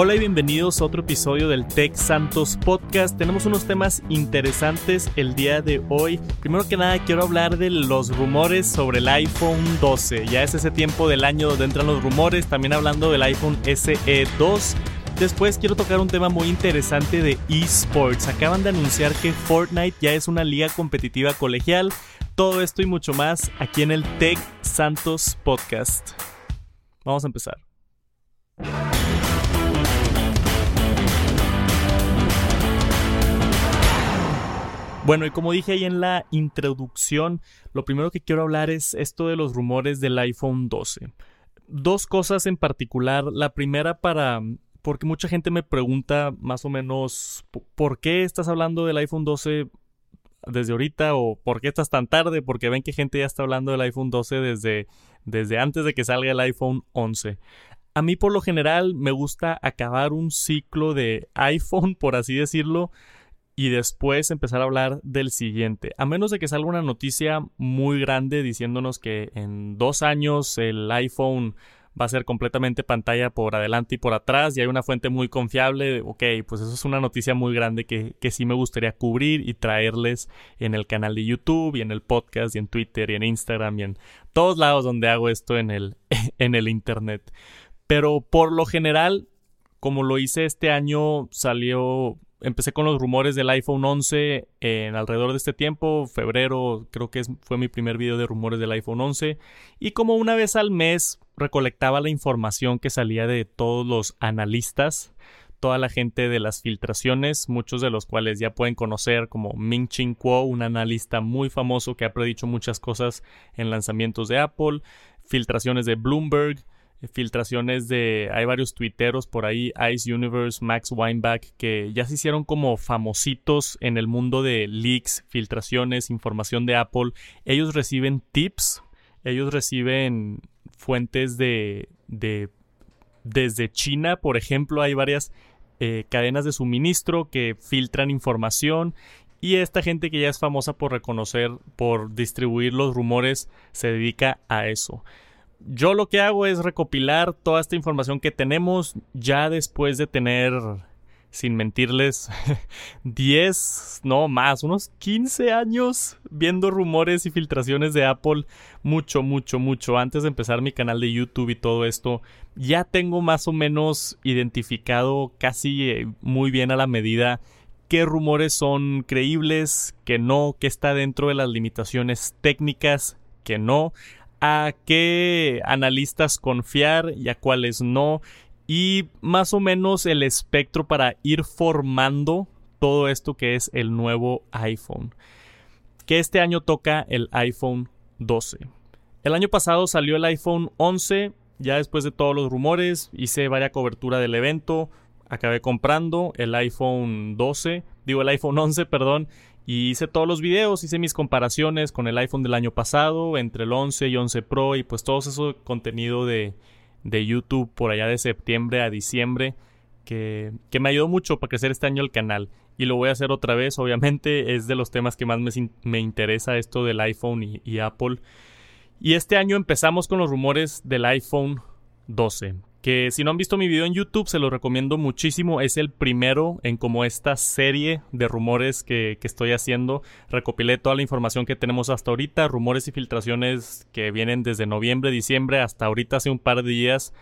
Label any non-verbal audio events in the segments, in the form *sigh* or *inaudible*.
Hola y bienvenidos a otro episodio del Tech Santos Podcast. Tenemos unos temas interesantes el día de hoy. Primero que nada quiero hablar de los rumores sobre el iPhone 12. Ya es ese tiempo del año donde entran los rumores, también hablando del iPhone SE 2. Después quiero tocar un tema muy interesante de esports. Acaban de anunciar que Fortnite ya es una liga competitiva colegial. Todo esto y mucho más aquí en el Tech Santos Podcast. Vamos a empezar. Bueno, y como dije ahí en la introducción, lo primero que quiero hablar es esto de los rumores del iPhone 12. Dos cosas en particular. La primera para... porque mucha gente me pregunta más o menos por qué estás hablando del iPhone 12 desde ahorita o por qué estás tan tarde, porque ven que gente ya está hablando del iPhone 12 desde, desde antes de que salga el iPhone 11. A mí por lo general me gusta acabar un ciclo de iPhone, *laughs* por así decirlo, y después empezar a hablar del siguiente. A menos de que salga una noticia muy grande diciéndonos que en dos años el iPhone va a ser completamente pantalla por adelante y por atrás y hay una fuente muy confiable, ok, pues eso es una noticia muy grande que, que sí me gustaría cubrir y traerles en el canal de YouTube y en el podcast y en Twitter y en Instagram y en todos lados donde hago esto en el, *laughs* en el Internet. Pero por lo general, como lo hice este año, salió empecé con los rumores del iPhone 11 en alrededor de este tiempo, febrero, creo que fue mi primer video de rumores del iPhone 11 y como una vez al mes recolectaba la información que salía de todos los analistas, toda la gente de las filtraciones, muchos de los cuales ya pueden conocer como Ming Ching Kuo, un analista muy famoso que ha predicho muchas cosas en lanzamientos de Apple, filtraciones de Bloomberg, filtraciones de hay varios tuiteros por ahí Ice Universe Max Weinbach que ya se hicieron como famositos en el mundo de leaks filtraciones información de Apple. Ellos reciben tips ellos reciben fuentes de, de desde China por ejemplo hay varias eh, cadenas de suministro que filtran información y esta gente que ya es famosa por reconocer por distribuir los rumores se dedica a eso yo lo que hago es recopilar toda esta información que tenemos ya después de tener, sin mentirles, *laughs* 10, no más, unos 15 años viendo rumores y filtraciones de Apple, mucho, mucho, mucho. Antes de empezar mi canal de YouTube y todo esto, ya tengo más o menos identificado casi eh, muy bien a la medida qué rumores son creíbles, que no, que está dentro de las limitaciones técnicas, que no a qué analistas confiar y a cuáles no, y más o menos el espectro para ir formando todo esto que es el nuevo iPhone. Que este año toca el iPhone 12. El año pasado salió el iPhone 11, ya después de todos los rumores, hice varias cobertura del evento, acabé comprando el iPhone 12, digo el iPhone 11, perdón, y hice todos los videos, hice mis comparaciones con el iPhone del año pasado, entre el 11 y 11 Pro y pues todo ese contenido de, de YouTube por allá de septiembre a diciembre que, que, me ayudó mucho para crecer este año el canal. Y lo voy a hacer otra vez, obviamente es de los temas que más me, me interesa esto del iPhone y, y Apple. Y este año empezamos con los rumores del iPhone 12 que si no han visto mi video en YouTube se lo recomiendo muchísimo. Es el primero en como esta serie de rumores que, estoy haciendo. Recopilé toda la información que tenemos hasta ahorita, rumores y filtraciones que vienen desde noviembre, diciembre hasta ahorita hace un par de días.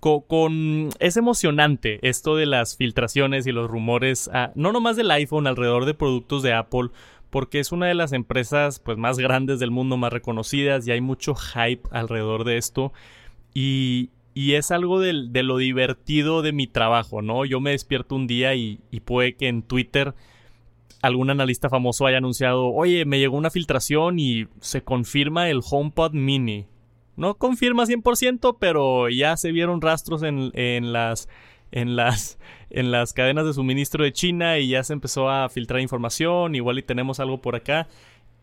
Con, es emocionante esto de las filtraciones y los rumores, ah, no nomás del iPhone, alrededor de productos de Apple, porque es una de las empresas pues más grandes del mundo, más reconocidas y hay mucho hype alrededor de esto. Y, y es algo de, lo divertido de mi trabajo, ¿no? Yo me despierto un día y, puede que en Twitter algún analista famoso haya anunciado, oye, me llegó una filtración y se confirma el HomePod mini. No confirma 100%, pero ya se vieron rastros en, en, las, en, las, en las cadenas de suministro de China y ya se empezó a filtrar información, igual y tenemos algo por acá.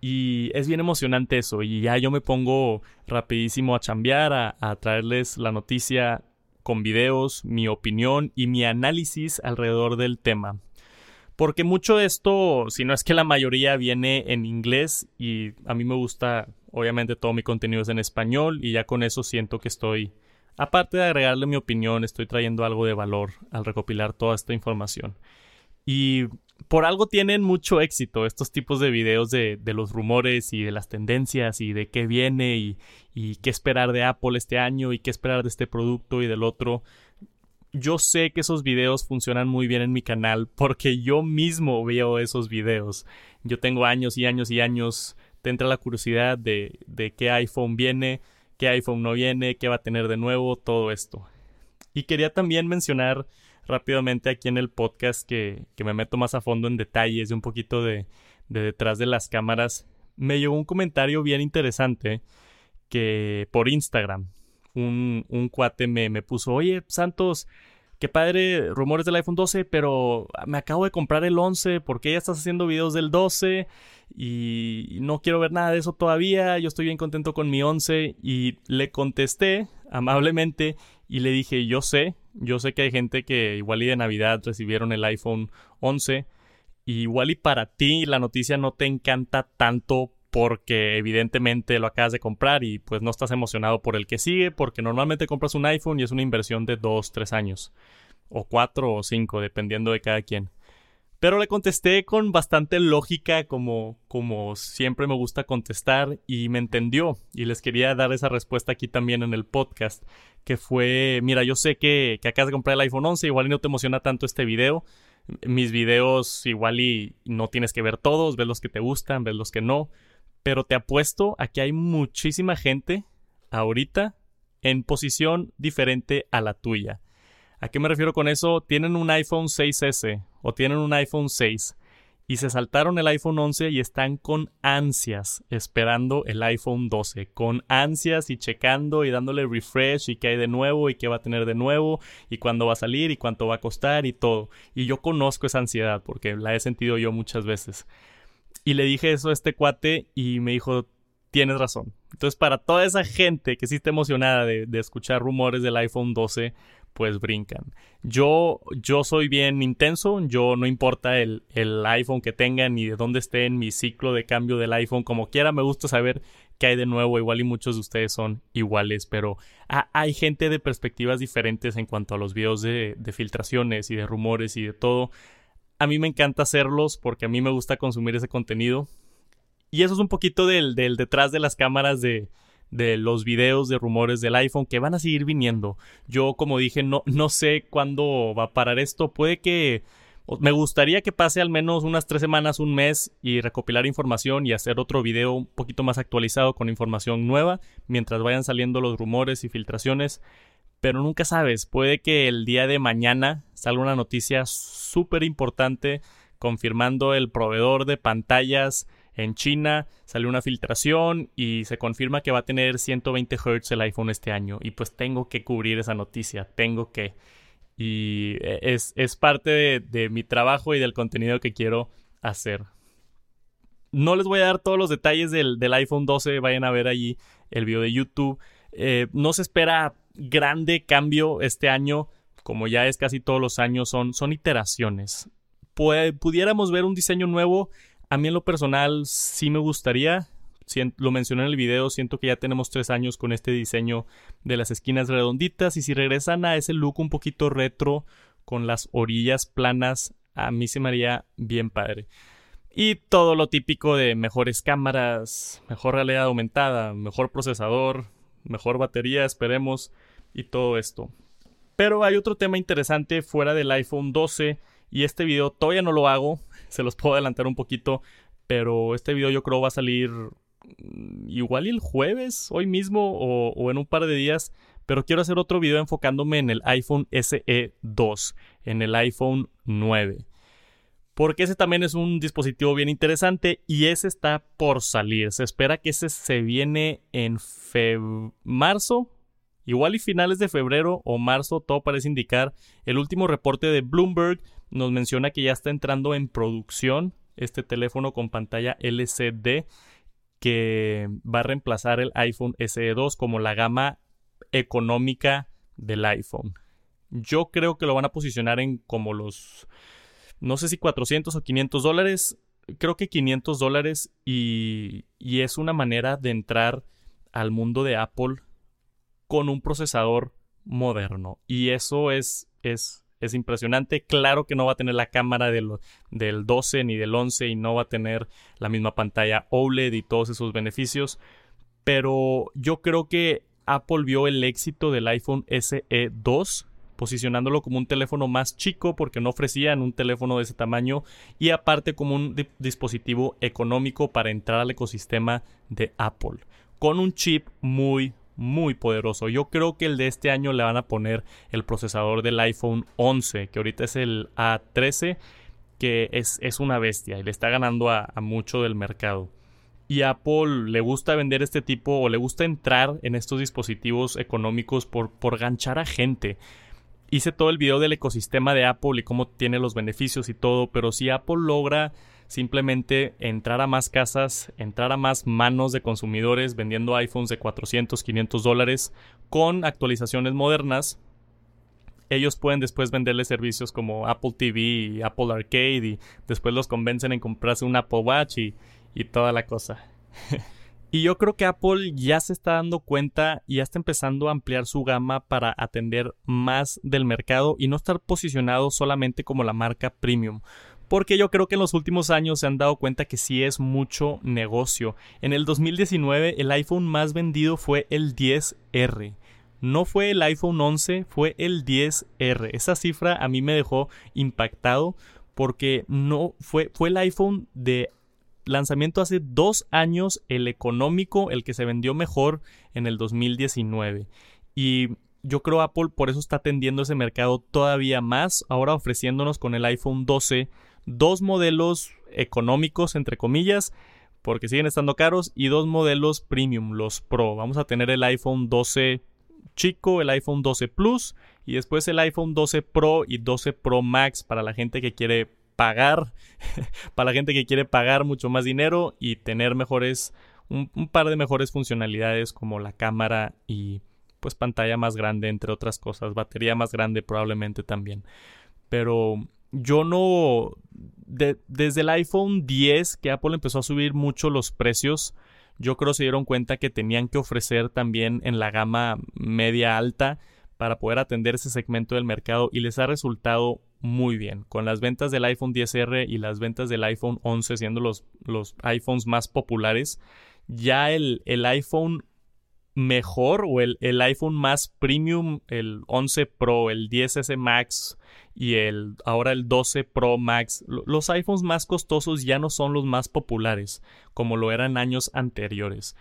Y es bien emocionante eso. Y ya yo me pongo rapidísimo a chambear, a, traerles la noticia con videos, mi opinión y mi análisis alrededor del tema. Porque mucho de esto, si no es que la mayoría viene en inglés y a mí me gusta, obviamente todo mi contenido es en español y ya con eso siento que estoy Aparte de agregarle mi opinión, estoy trayendo algo de valor al recopilar toda esta información. Y por algo tienen mucho éxito estos tipos de videos de, los rumores y de las tendencias y de qué viene y, qué esperar de Apple este año y qué esperar de este producto y del otro. Yo sé que esos videos funcionan muy bien en mi canal porque yo mismo veo esos videos. Yo tengo años y años y años, te entra la curiosidad de, de qué iPhone viene, qué iPhone no viene, qué va a tener de nuevo, todo esto. Y quería también mencionar rápidamente aquí en el podcast que, me meto más a fondo en detalles de un poquito de, detrás de las cámaras. Me llegó un comentario bien interesante que por Instagram un, un cuate me, me puso, oye Santos, qué padre, rumores del iPhone 12, pero me acabo de comprar el 11, ¿por qué ya estás haciendo videos del 12? Y no quiero ver nada de eso todavía, yo estoy bien contento con mi 11 y le contesté amablemente y le dije, yo sé, yo sé que hay gente que igual y de Navidad recibieron el iPhone 11 y igual y para ti la noticia no te encanta tanto porque evidentemente lo acabas de comprar y pues no estás emocionado por el que sigue porque normalmente compras un iPhone y es una inversión de 2, 3 años o 4 o 5 dependiendo de cada quien. Pero le contesté con bastante lógica, como, como siempre me gusta contestar, y me entendió. Y les quería dar esa respuesta aquí también en el podcast, que fue, mira, yo sé que, que acabas de comprar el iPhone 11, igual y no te emociona tanto este video. Mis videos igual y no tienes que ver todos, ves los que te gustan, ves los que no. Pero te apuesto a que hay muchísima gente ahorita en posición diferente a la tuya ¿A qué me refiero con eso? Tienen un iPhone 6S o tienen un iPhone 6 y se saltaron el iPhone 11 y están con ansias esperando el iPhone 12, con ansias y checando y dándole refresh y qué hay de nuevo y qué va a tener de nuevo y cuándo va a salir y cuánto va a costar y todo. Y yo conozco esa ansiedad porque la he sentido yo muchas veces. Y le dije eso a este cuate y me dijo, tienes razón. Entonces, para toda esa gente que sí está emocionada de, de escuchar rumores del iPhone 12, pues brincan. Yo, yo soy bien intenso, yo no importa el, el, iPhone que tengan ni de dónde esté en mi ciclo de cambio del iPhone, como quiera, me gusta saber qué hay de nuevo, igual y muchos de ustedes son iguales, pero hay gente de perspectivas diferentes en cuanto a los videos de, de filtraciones y de rumores y de todo. A mí me encanta hacerlos porque a mí me gusta consumir ese contenido. Y eso es un poquito del, del detrás de las cámaras de, de los videos de rumores del iPhone que van a seguir viniendo. Yo, como dije, no, no sé cuándo va a parar esto. Puede que me gustaría que pase al menos unas tres semanas, un mes y recopilar información y hacer otro video un poquito más actualizado con información nueva mientras vayan saliendo los rumores y filtraciones. Pero nunca sabes, puede que el día de mañana salga una noticia súper importante confirmando el proveedor de pantallas en China salió una filtración y se confirma que va a tener 120 Hz el iPhone este año. Y pues tengo que cubrir esa noticia, tengo que. Y es, parte de, mi trabajo y del contenido que quiero hacer. No les voy a dar todos los detalles del, iPhone 12, vayan a ver allí el video de YouTube. Eh, no se espera grande cambio este año, como ya es casi todos los años, son, son iteraciones. pudiéramos ver un diseño nuevo a mí en lo personal sí me gustaría, lo mencioné en el video, siento que ya tenemos tres años con este diseño de las esquinas redonditas y si regresan a ese look un poquito retro con las orillas planas, a mí se me haría bien padre. Y todo lo típico de mejores cámaras, mejor realidad aumentada, mejor procesador, mejor batería, esperemos, y todo esto. Pero hay otro tema interesante fuera del iPhone 12 y este video todavía no lo hago, *laughs* se los puedo adelantar un poquito, pero este video yo creo va a salir mm, igual el jueves, hoy mismo o, en un par de días, pero quiero hacer otro video enfocándome en el iPhone SE 2, en el iPhone 9. Porque ese también es un dispositivo bien interesante y ese está por salir. Se espera que ese se viene en marzo, igual y finales de febrero o marzo, todo parece indicar. El último reporte de Bloomberg nos menciona que ya está entrando en producción este teléfono con pantalla LCD que va a reemplazar el iPhone SE 2 como la gama económica del iPhone. Yo creo que lo van a posicionar en como los, no sé si 400 o 500 dólares, creo que 500 dólares y, y es una manera de entrar al mundo de Apple con un procesador moderno. Y eso es, es, es impresionante. Claro que no va a tener la cámara del, del 12 ni del 11 y no va a tener la misma pantalla OLED y todos esos beneficios. Pero yo creo que Apple vio el éxito del iPhone SE 2 posicionándolo como un teléfono más chico porque no ofrecían un teléfono de ese tamaño y aparte como un dispositivo económico para entrar al ecosistema de Apple con un chip muy muy poderoso. Yo creo que el de este año le van a poner el procesador del iPhone 11, que ahorita es el A13, que es, es una bestia y le está ganando a, a mucho del mercado y Apple le gusta vender este tipo o le gusta entrar en estos dispositivos económicos por, por ganchar a gente. Hice todo el video del ecosistema de Apple y cómo tiene los beneficios y todo, pero si Apple logra simplemente entrar a más casas, entrar a más manos de consumidores vendiendo iPhones de 400, 500 dólares con actualizaciones modernas, ellos pueden después venderle servicios como Apple TV y Apple Arcade y después los convencen en comprarse un Apple Watch y, y toda la cosa. *laughs* y yo creo que Apple ya se está dando cuenta y ya está empezando a ampliar su gama para atender más del mercado y no estar posicionado solamente como la marca premium. Porque yo creo que en los últimos años se han dado cuenta que sí es mucho negocio. En el 2019 el iPhone más vendido fue el 10R. No fue el iPhone 11, fue el 10R. Esa cifra a mí me dejó impactado porque no fue, fue el iPhone de lanzamiento hace dos años, el económico, el que se vendió mejor en el 2019. Y yo creo Apple por eso está atendiendo ese mercado todavía más, ahora ofreciéndonos con el iPhone 12 dos modelos económicos, entre comillas, porque siguen estando caros, y dos modelos premium, los Pro. Vamos a tener el iPhone 12 chico, el iPhone 12 Plus, y después el iPhone 12 Pro y 12 Pro Max para la gente que quiere pagar, *laughs* para la gente que quiere pagar mucho más dinero y tener mejores, un, par de mejores funcionalidades como la cámara y pues pantalla más grande, entre otras cosas, batería más grande probablemente también. Pero yo no, desde el iPhone 10 que Apple empezó a subir mucho los precios, yo creo se dieron cuenta que tenían que ofrecer también en la gama media alta para poder atender ese segmento del mercado y les ha resultado muy bien. Con las ventas del iPhone 10R y las ventas del iPhone 11 siendo los, los iPhones más populares, ya el, el iPhone mejor o el, el, iPhone más premium, el 11 Pro, el 10S Max y el ahora el 12 Pro Max, los iPhones más costosos ya no son los más populares como lo eran años anteriores.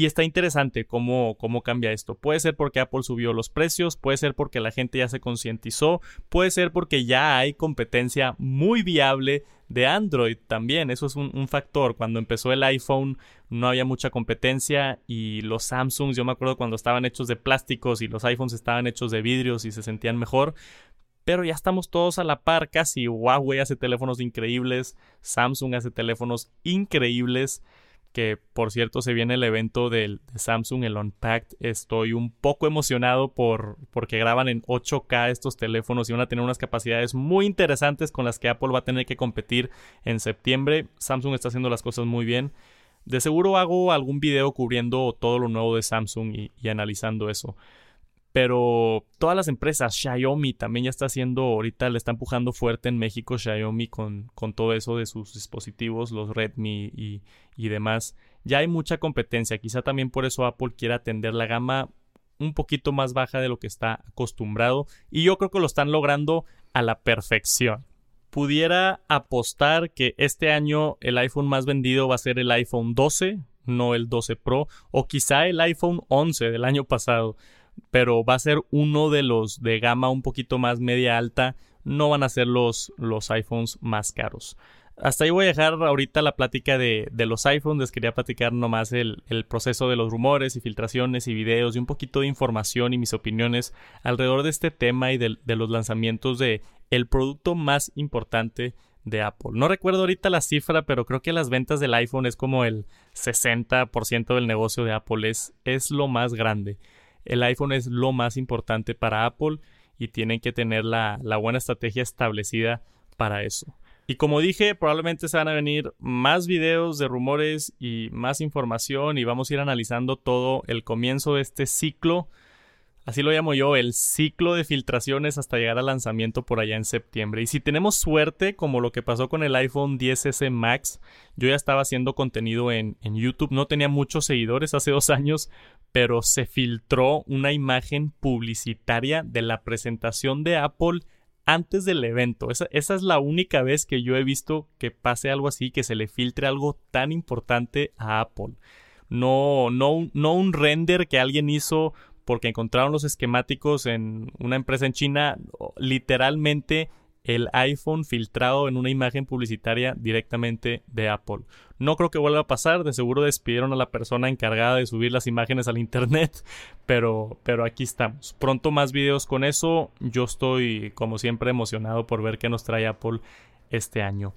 Y está interesante cómo, cómo cambia esto. Puede ser porque Apple subió los precios, puede ser porque la gente ya se concientizó, puede ser porque ya hay competencia muy viable de Android también. Eso es un, factor. Cuando empezó el iPhone no había mucha competencia y los Samsungs, yo me acuerdo cuando estaban hechos de plásticos y los iPhones estaban hechos de vidrios y se sentían mejor. Pero ya estamos todos a la par casi. Huawei hace teléfonos increíbles, Samsung hace teléfonos increíbles que por cierto se viene el evento de Samsung, el Unpacked. Estoy un poco emocionado por porque graban en 8K estos teléfonos y van a tener unas capacidades muy interesantes con las que Apple va a tener que competir en septiembre. Samsung está haciendo las cosas muy bien. De seguro hago algún video cubriendo todo lo nuevo de Samsung y analizando eso. Pero todas las empresas, Xiaomi también ya está haciendo, ahorita le está empujando fuerte en México Xiaomi con, con todo eso de sus dispositivos, los Redmi y, y demás. Ya hay mucha competencia, quizá también por eso Apple quiere atender la gama un poquito más baja de lo que está acostumbrado y yo creo que lo están logrando a la perfección. Pudiera apostar que este año el iPhone más vendido va a ser el iPhone 12, no el 12 Pro, o quizá el iPhone 11 del año pasado pero va a ser uno de los de gama un poquito más media alta, no van a ser los, los iPhones más caros. Hasta ahí voy a dejar ahorita la plática de, de los iPhones. Les quería platicar nomás el, el, proceso de los rumores y filtraciones y videos y un poquito de información y mis opiniones alrededor de este tema y de, de los lanzamientos de el producto más importante de Apple. No recuerdo ahorita la cifra, pero creo que las ventas del iPhone es como el 60% del negocio de Apple. Es, es lo más grande el iPhone es lo más importante para Apple y tienen que tener la, buena estrategia establecida para eso. Y como dije, probablemente se van a venir más videos de rumores y más información y vamos a ir analizando todo el comienzo de este ciclo. Así lo llamo yo, el ciclo de filtraciones hasta llegar al lanzamiento por allá en septiembre. Y si tenemos suerte, como lo que pasó con el iPhone 10S Max, yo ya estaba haciendo contenido en, en YouTube, no tenía muchos seguidores hace dos años, pero se filtró una imagen publicitaria de la presentación de Apple antes del evento. Esa, esa, es la única vez que yo he visto que pase algo así, que se le filtre algo tan importante a Apple. No, no, no un render que alguien hizo porque encontraron los esquemáticos en una empresa en China, literalmente el iPhone filtrado en una imagen publicitaria directamente de Apple. No creo que vuelva a pasar, de seguro despidieron a la persona encargada de subir las imágenes al internet, *laughs* pero, pero aquí estamos. Pronto más videos con eso, yo estoy como siempre emocionado por ver qué nos trae Apple este año.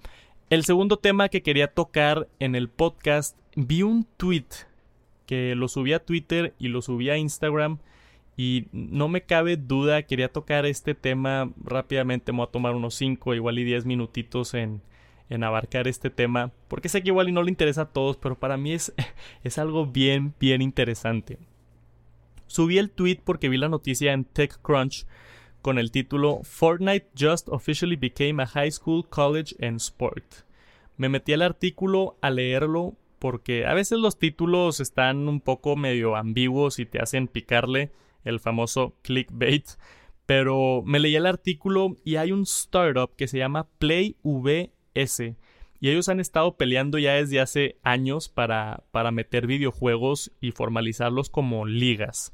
El segundo tema que quería tocar en el podcast, vi un tweet lo subí a Twitter y lo subí a Instagram y no me cabe duda, quería tocar este tema rápidamente, me voy a tomar unos 5, igual y 10 minutitos en, en abarcar este tema, porque sé que igual y no le interesa a todos, pero para mí es, *laughs* es algo bien, bien interesante. Subí el tweet porque vi la noticia en TechCrunch con el título Fortnite just officially became a high school, college and sport. Me metí al artículo a leerlo porque a veces los títulos están un poco medio ambiguos y te hacen picarle el famoso clickbait. Pero me leí el artículo y hay un startup que se llama PlayVS. Y ellos han estado peleando ya desde hace años para, para meter videojuegos y formalizarlos como ligas.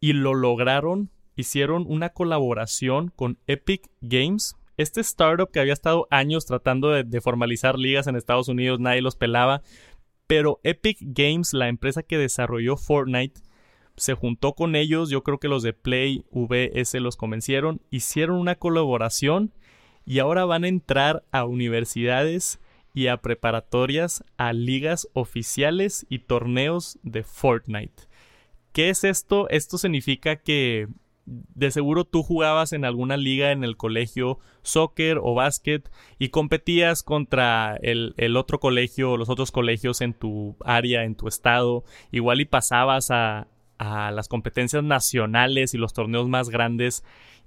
Y lo lograron, hicieron una colaboración con Epic Games. Este startup que había estado años tratando de, de formalizar ligas en Estados Unidos, nadie los pelaba, pero Epic Games, la empresa que desarrolló Fortnite, se juntó con ellos, yo creo que los de Play VS los convencieron, hicieron una colaboración y ahora van a entrar a universidades y a preparatorias, a ligas oficiales y torneos de Fortnite. ¿Qué es esto? Esto significa que de seguro tú jugabas en alguna liga en el colegio, soccer o básquet, y competías contra el, el, otro colegio o los otros colegios en tu área, en tu estado, igual y pasabas a, a las competencias nacionales y los torneos más grandes.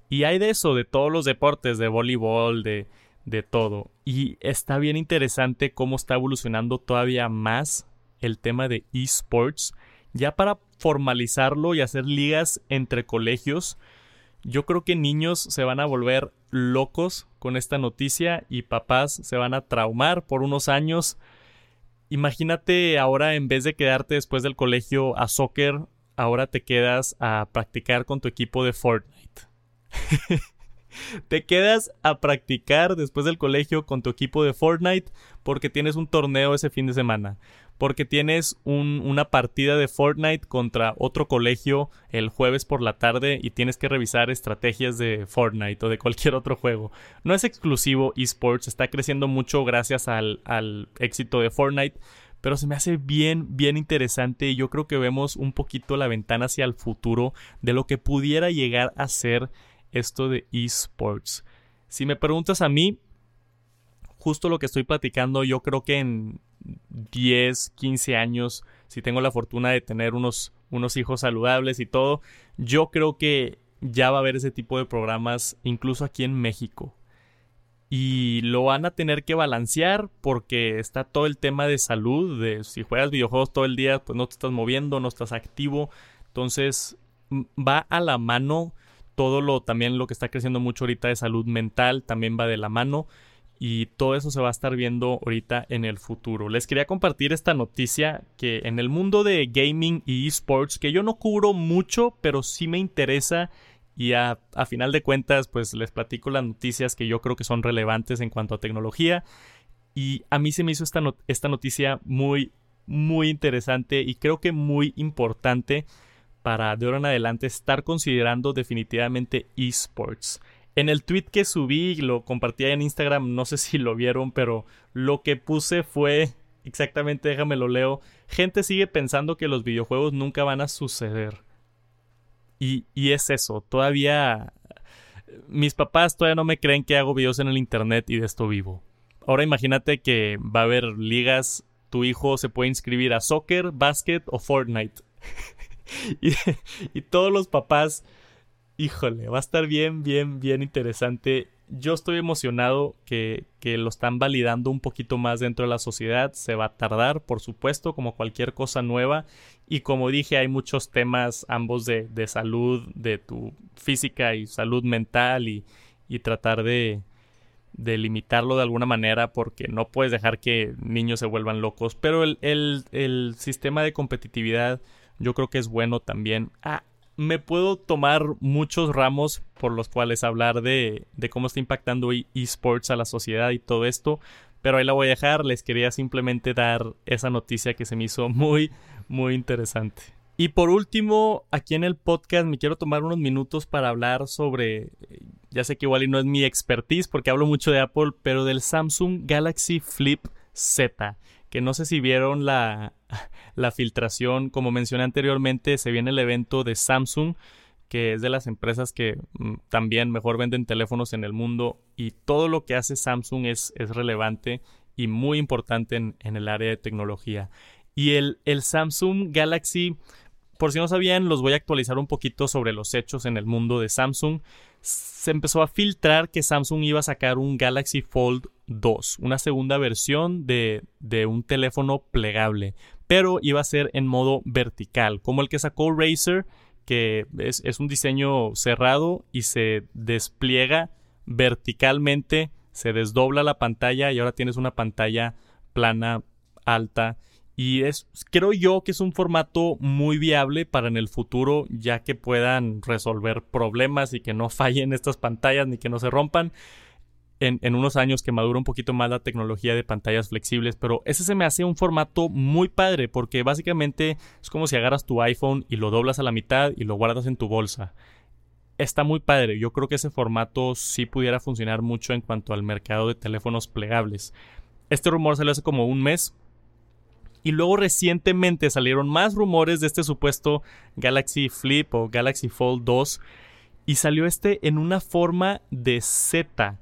Y hay de eso, de todos los deportes, de voleibol, de, de todo. Y está bien interesante cómo está evolucionando todavía más el tema de esports ya para formalizarlo y hacer ligas entre colegios, yo creo que niños se van a volver locos con esta noticia y papás se van a traumar por unos años. Imagínate ahora en vez de quedarte después del colegio a soccer, ahora te quedas a practicar con tu equipo de Fortnite. *laughs* te quedas a practicar después del colegio con tu equipo de Fortnite porque tienes un torneo ese fin de semana porque tienes una partida de Fortnite contra otro colegio el jueves por la tarde y tienes que revisar estrategias de Fortnite o de cualquier otro juego. No es exclusivo esports, está creciendo mucho gracias al, al éxito de Fortnite, pero se me hace bien, bien interesante y yo creo que vemos un poquito la ventana hacia el futuro de lo que pudiera llegar a ser esto de esports. Si me preguntas a mí, justo lo que estoy platicando, yo creo que en 10, 15 años, si tengo la fortuna de tener unos, unos hijos saludables y todo, yo creo que ya va a haber ese tipo de programas incluso aquí en México. Y lo van a tener que balancear porque está todo el tema de salud, de si juegas videojuegos todo el día, pues no te estás moviendo, no estás activo. Entonces va a la mano todo lo también lo que está creciendo mucho ahorita de salud mental, también va de la mano y todo eso se va a estar viendo ahorita en el futuro. Les quería compartir esta noticia que en el mundo de gaming y esports, que yo no cubro mucho, pero sí me interesa y a, final de cuentas pues les platico las noticias que yo creo que son relevantes en cuanto a tecnología y a mí se me hizo esta, esta noticia muy muy interesante y creo que muy importante para de ahora en adelante estar considerando definitivamente esports. En el tweet que subí y lo compartí en Instagram, no sé *laughs* si lo vieron, pero lo que puse fue exactamente, déjame lo leo. Gente sigue pensando que los videojuegos nunca van a suceder. Y, y es eso, todavía mis papás todavía no me creen que hago videos en el internet y de esto vivo. Ahora imagínate que va a haber ligas, tu hijo se puede inscribir a soccer, básquet o Fortnite. *laughs* y, todos los papás, híjole, va a estar bien, bien, bien interesante. Yo estoy emocionado que, que, lo están validando un poquito más dentro de la sociedad. Se va a tardar, por supuesto, como cualquier cosa nueva. Y como dije, hay muchos temas, ambos de, de salud, de tu física y salud mental y, y tratar de, de limitarlo de alguna manera porque no puedes dejar que niños se vuelvan locos. Pero el, el, el sistema de competitividad yo creo que es bueno también. Ah, me puedo tomar muchos ramos por los cuales hablar de, cómo está impactando e-, esports a la sociedad y todo esto, pero ahí la voy a dejar. Les quería simplemente dar esa noticia que se me hizo muy, muy interesante. Y por último, aquí en el podcast me quiero tomar unos minutos para hablar sobre, ya sé que igual y no es mi expertise porque hablo mucho de Apple, pero del Samsung Galaxy Flip Z, que no sé si vieron la, *laughs* la filtración, como mencioné anteriormente, se viene el evento de Samsung, que es de las empresas que mm, también mejor venden teléfonos en el mundo y todo lo que hace Samsung es, es relevante y muy importante en, en, el área de tecnología. Y el, el Samsung Galaxy por si no sabían, los voy a actualizar un poquito sobre los hechos en el mundo de Samsung. Se empezó a filtrar que Samsung iba a sacar un Galaxy Fold 2, una segunda versión de, de un teléfono plegable, pero iba a ser en modo vertical, como el que sacó Razer, que es, es un diseño cerrado y se despliega verticalmente, se desdobla la pantalla y ahora tienes una pantalla plana, alta y es, creo yo que es un formato muy viable para en el futuro, ya que puedan resolver problemas y que no *laughs* fallen estas pantallas ni que no se rompan. En, en, unos años que madura un poquito más la tecnología de pantallas flexibles, pero ese se me hace un formato muy padre porque básicamente es como si agarras tu iPhone y lo doblas a la mitad y lo guardas en tu bolsa. Está muy padre, yo creo que ese formato sí pudiera funcionar mucho en cuanto al mercado de teléfonos plegables. Este rumor salió hace como un mes, y luego recientemente salieron más rumores de este supuesto Galaxy Flip o Galaxy Fold 2. Y salió este en una forma de Z.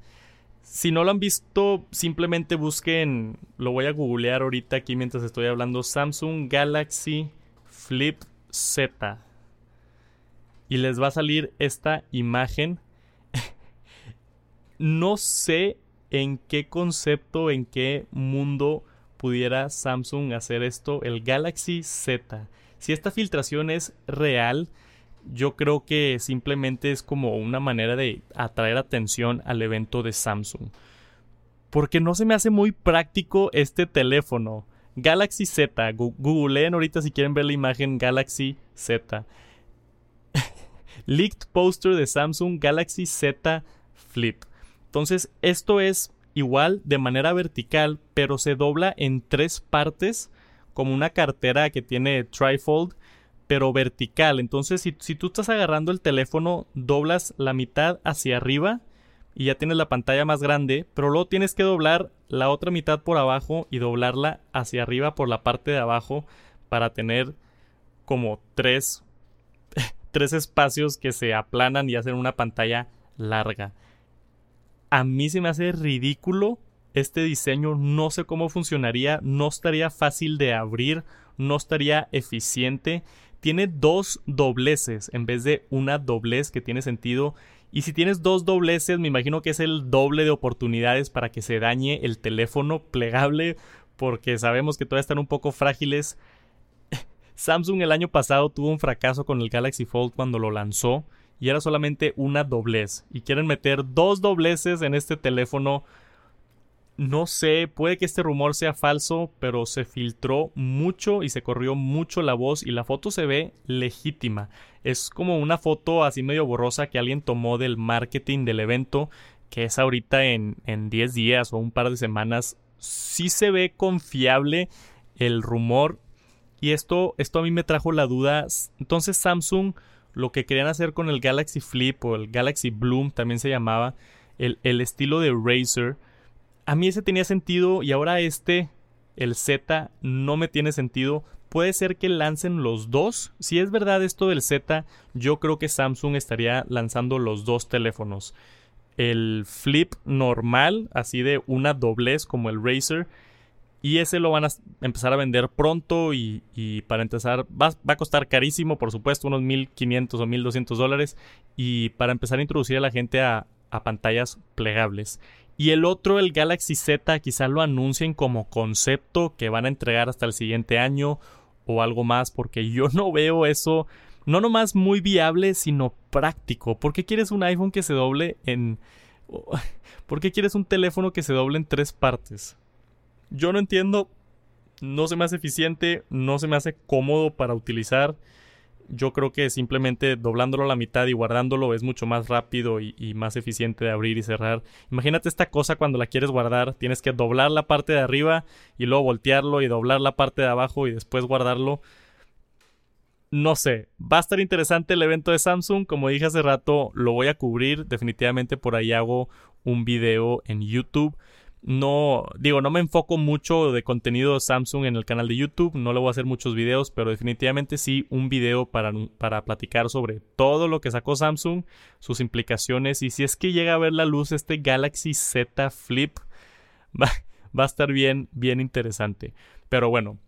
Si no lo han visto, simplemente busquen, lo voy a googlear ahorita aquí mientras estoy hablando, Samsung Galaxy Flip Z. Y les va a salir esta imagen. *laughs* no sé en qué concepto, en qué mundo pudiera Samsung hacer esto, el Galaxy Z. Si esta filtración es real, yo creo que simplemente es como una manera de atraer atención al evento de Samsung. Porque no se me hace muy práctico este teléfono. Galaxy Z, googleen ahorita si quieren ver la imagen Galaxy Z. *laughs* Leaked poster de Samsung Galaxy Z Flip. Entonces, esto es igual de manera vertical, pero se dobla en tres partes, como una cartera que tiene trifold, pero vertical. Entonces, si, tú estás agarrando el teléfono, doblas la mitad hacia arriba y ya tienes la pantalla más grande, pero luego tienes que doblar la otra mitad por abajo y doblarla hacia arriba por la parte de abajo para tener como tres, *laughs* tres espacios que se aplanan y hacen una pantalla larga a mí se me hace ridículo este diseño, no sé cómo funcionaría, no estaría fácil de abrir, no estaría eficiente. Tiene dos dobleces en vez de una doblez que tiene sentido. Y si tienes dos dobleces, me imagino que es el doble de oportunidades para que se dañe el teléfono plegable, porque sabemos que todavía están un poco frágiles. *laughs* Samsung el año pasado tuvo un fracaso con el Galaxy Fold cuando lo lanzó y era solamente una doblez. Y quieren meter dos dobleces en este teléfono. No sé, puede que este rumor sea falso, pero se filtró mucho y se corrió mucho la voz y la foto se ve legítima. Es como una foto así medio borrosa que alguien tomó del marketing del evento, que es ahorita en, en 10 días o un par de semanas. Sí se ve confiable el rumor y esto, esto a mí me trajo la duda. Entonces Samsung lo que querían hacer con el Galaxy Flip o el Galaxy Bloom también se llamaba, el, estilo de Razer, a mí ese tenía sentido y ahora este, el Z, no me tiene sentido. Puede ser que lancen los dos. Si es verdad esto del Z, yo creo que Samsung estaría lanzando los dos teléfonos. El Flip normal, así de una doblez como el Razer, Y ese lo van a empezar a vender pronto y, para empezar va, a costar carísimo, por supuesto, unos 1.500 o 1.200 dólares. Y para empezar a introducir a la gente a, a pantallas plegables. Y el otro, el Galaxy Z, quizá lo anuncien como concepto que van a entregar hasta el siguiente año o algo más, porque yo *laughs* no veo eso, no nomás muy viable, sino práctico. ¿Por qué quieres un iPhone que se doble en... *laughs* ¿Por qué quieres un teléfono que se doble en tres partes? Yo no entiendo, no se me hace eficiente, no se me hace cómodo para utilizar yo creo que simplemente doblándolo a la mitad y guardándolo es mucho más rápido y, más eficiente de abrir y cerrar. Imagínate esta cosa cuando la quieres guardar, tienes que doblar la parte de arriba y luego voltearlo y doblar la parte de abajo y después guardarlo. No sé, va a estar interesante el evento de Samsung, como dije hace rato, lo voy a cubrir, definitivamente por ahí hago un video en YouTube no, digo, no me enfoco mucho de contenido Samsung en el canal de YouTube, no le voy a hacer muchos videos, pero definitivamente sí un video para, para platicar sobre todo lo que sacó Samsung, sus implicaciones y si es que llega a ver la luz este Galaxy Z Flip, *laughs* va, va a estar bien, bien interesante. Pero bueno,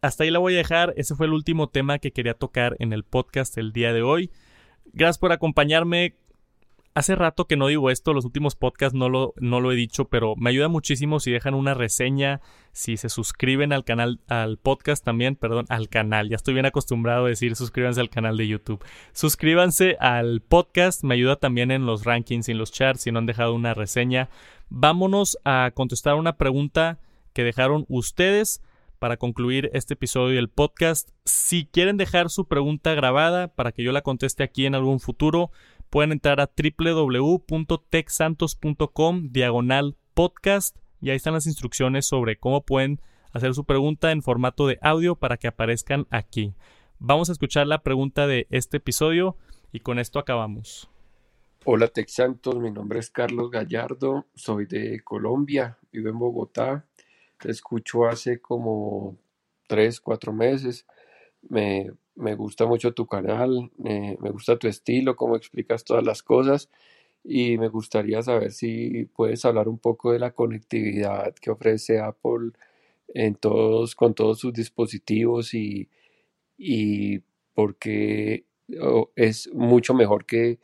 hasta ahí la voy a dejar, ese fue el último tema que quería tocar en el podcast el día de hoy. Gracias por acompañarme. Hace rato que no digo esto, los últimos podcasts no lo, no lo he dicho, pero me ayuda muchísimo si dejan una reseña, si se suscriben al canal, al podcast también, perdón, al canal. Ya estoy bien acostumbrado a decir suscríbanse al canal de YouTube. Suscríbanse al podcast, me ayuda también en los rankings y en los charts si no han dejado una reseña. Vámonos a contestar una pregunta que dejaron ustedes para concluir este episodio del podcast. Si quieren dejar su pregunta grabada para que yo la conteste aquí en algún futuro, pueden entrar a www.texantos.com diagonal podcast y ahí están las instrucciones sobre cómo pueden hacer su pregunta en formato de audio para que aparezcan aquí. Vamos a escuchar la pregunta de este episodio y con esto acabamos. Hola Texantos, mi nombre es Carlos Gallardo, soy de Colombia, vivo en Bogotá, escucho hace como tres, cuatro meses, me me gusta mucho tu canal, me gusta tu estilo, cómo explicas todas las cosas y me gustaría saber si puedes hablar un poco de la conectividad que ofrece Apple en todos, con todos sus dispositivos y, y por qué es mucho mejor que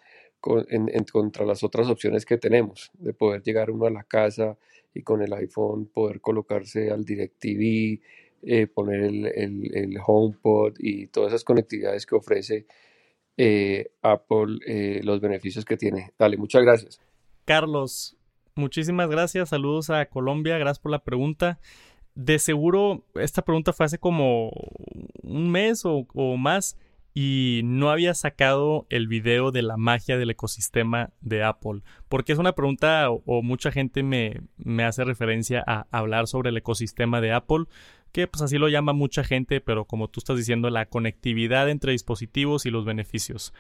en, contra las otras opciones que tenemos, de poder llegar uno a la casa y con el iPhone poder colocarse al DirecTV, eh, poner el, el, HomePod y todas esas conectividades que ofrece eh, Apple, eh, los beneficios que tiene. Dale, muchas gracias. Carlos, muchísimas gracias. Saludos a Colombia. Gracias por la pregunta. De seguro, esta pregunta fue hace como un mes o, más y no había sacado el video de la magia del ecosistema de Apple, porque es una pregunta o, mucha gente me, me, hace referencia a hablar sobre el ecosistema de Apple que pues así lo llama mucha gente, pero como tú estás diciendo, la conectividad entre dispositivos y los beneficios.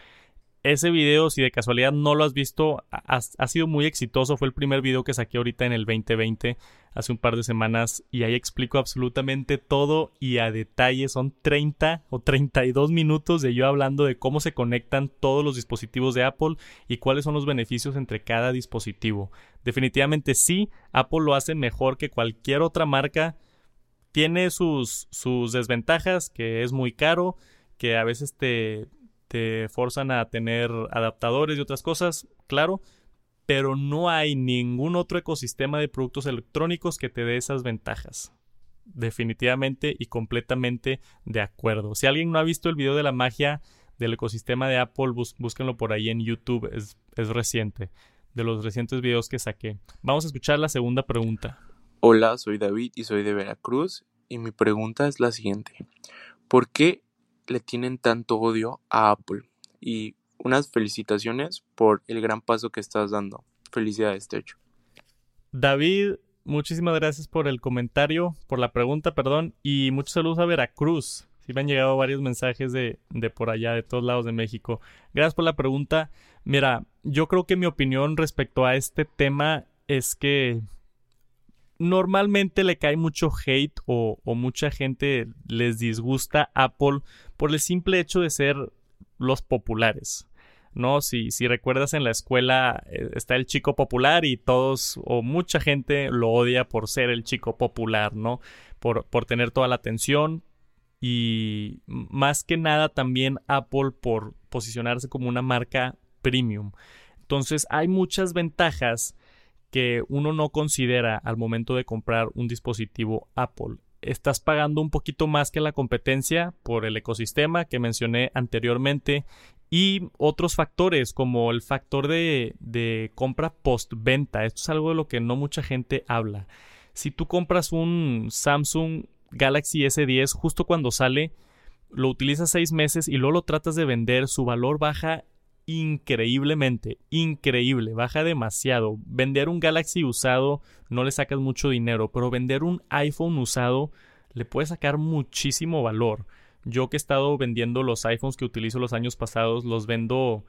Ese video, si de casualidad no lo has visto, ha, sido muy exitoso. Fue el primer video que saqué ahorita en el 2020, hace un par de semanas, y ahí explico absolutamente todo y a detalle. Son 30 o 32 minutos de yo hablando de cómo se conectan todos los dispositivos de Apple y cuáles son los beneficios entre cada dispositivo. Definitivamente sí, Apple lo hace mejor que cualquier otra marca tiene sus, desventajas, que es muy caro, que a veces te, te forzan a tener adaptadores y otras cosas, claro, pero no hay ningún otro ecosistema de productos electrónicos que te dé esas ventajas. Definitivamente y completamente de acuerdo. Si alguien no ha visto el video de la magia del ecosistema de Apple, búsquenlo por ahí en YouTube, es reciente, de los recientes videos que saqué. Vamos a escuchar la segunda pregunta. Hola, soy David y soy de Veracruz y mi pregunta es la siguiente. ¿Por qué le tienen tanto odio a Apple? Y unas felicitaciones por el gran paso que estás dando. Felicidades, Techo. David, muchísimas gracias por el comentario, por la pregunta, perdón, y muchos saludos a Veracruz. Sí me han llegado varios mensajes de, de por allá, de todos lados de México. Gracias por la pregunta. Mira, yo creo que mi opinión respecto a este tema es que normalmente le cae mucho hate o, mucha gente les disgusta Apple por el simple hecho de ser los populares. ¿no? Si, recuerdas en la escuela eh, está el chico popular y todos o mucha gente lo odia por ser el chico popular, ¿no? Por tener toda la atención y más que nada también Apple por posicionarse como una marca premium. Entonces hay muchas ventajas que uno no considera al momento de comprar un dispositivo Apple. Estás pagando un poquito más que la competencia por el ecosistema que mencioné anteriormente y otros factores como el factor de, de compra postventa. Esto es algo de lo que no mucha gente habla. Si tú compras un Samsung Galaxy S10 justo cuando sale, lo utilizas seis meses y luego lo tratas de vender, su valor baja increíblemente, increíble, baja demasiado. Vender un Galaxy usado no le sacas mucho dinero, pero vender un iPhone usado le puede sacar muchísimo valor. Yo que he estado vendiendo los iPhones que utilizo los años pasados, los vendo,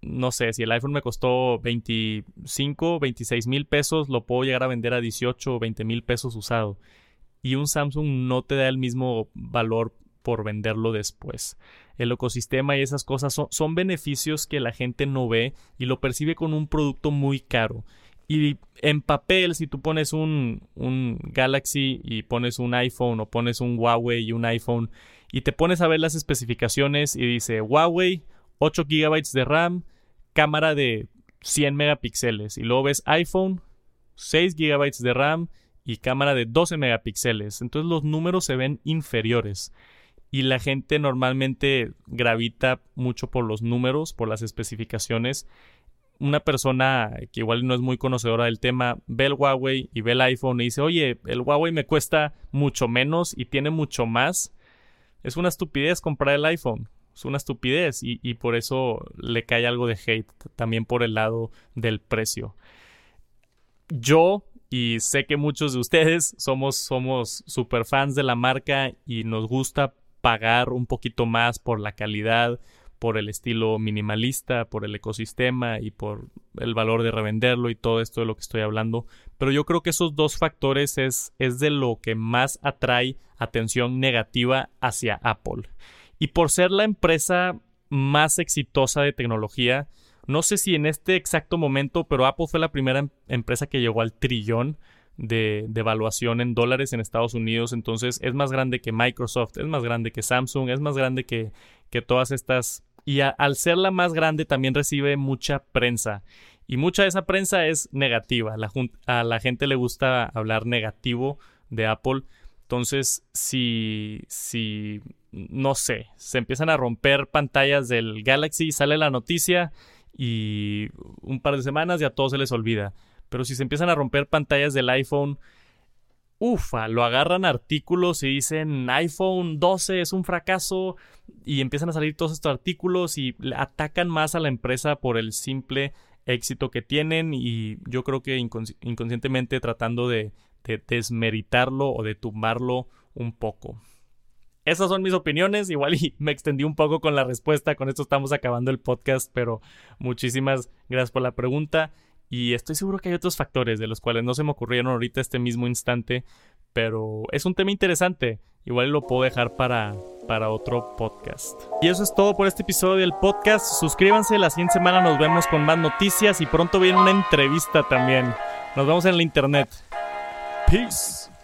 no sé, si el iPhone me costó 25, 26 mil pesos, lo puedo llegar a vender a 18 o 20 mil pesos usado. Y un Samsung no te da el mismo valor por venderlo después. El ecosistema y esas cosas son, beneficios que la gente no ve y lo percibe con un producto muy caro. Y en papel, si tú pones un, un, Galaxy y pones un iPhone o pones un Huawei y un iPhone y te pones a ver las especificaciones y dice Huawei 8 GB de RAM, cámara de 100 megapíxeles y luego ves iPhone 6 GB de RAM y cámara de 12 megapíxeles. Entonces los números se ven inferiores y la gente normalmente gravita mucho por los números, por las especificaciones. Una persona que igual no es muy conocedora del tema ve el Huawei y ve el iPhone y dice, oye, el Huawei me cuesta mucho menos y tiene mucho más. Es una estupidez comprar el iPhone. Es una estupidez y, y por eso le cae algo de hate también por el lado del precio. Yo y sé que muchos de ustedes somos, somos super fans de la marca y nos gusta pagar un poquito más por la calidad, por el estilo minimalista, por el ecosistema y por el valor de revenderlo y todo esto de lo que estoy hablando. Pero yo creo que esos dos factores es, es de lo que más atrae atención negativa hacia Apple. Y por ser la empresa más exitosa de tecnología, no sé si en este exacto momento, pero Apple fue la primera em, empresa que llegó al trillón de, evaluación en dólares en Estados Unidos. Entonces es más grande que Microsoft, es más grande que Samsung, es más grande que, que todas estas. Y al ser la más grande también recibe mucha prensa. Y mucha de esa prensa es negativa. a la gente le gusta hablar negativo de Apple. Entonces, si, si, no sé, se empiezan a romper pantallas del Galaxy, sale la noticia y un par de semanas ya todo se les olvida. Pero si se empiezan a romper pantallas del iPhone, ufa, lo agarran artículos y dicen iPhone 12 es un fracaso y empiezan a salir todos estos artículos y atacan más a la empresa por el simple éxito que tienen y yo creo que inconscientemente tratando de, de desmeritarlo o de tumbarlo un poco. Esas son mis opiniones. Igual y me extendí un poco con la respuesta. Con esto estamos acabando el podcast. Pero muchísimas gracias por la pregunta. Y estoy seguro que hay otros factores de los cuales no se me ocurrieron ahorita este mismo instante, pero es un tema interesante. Igual lo puedo dejar para, para otro podcast. Y eso es todo por este episodio del podcast. Suscríbanse, la siguiente semana nos vemos con más noticias y pronto viene una entrevista también. Nos vemos en la internet. Peace.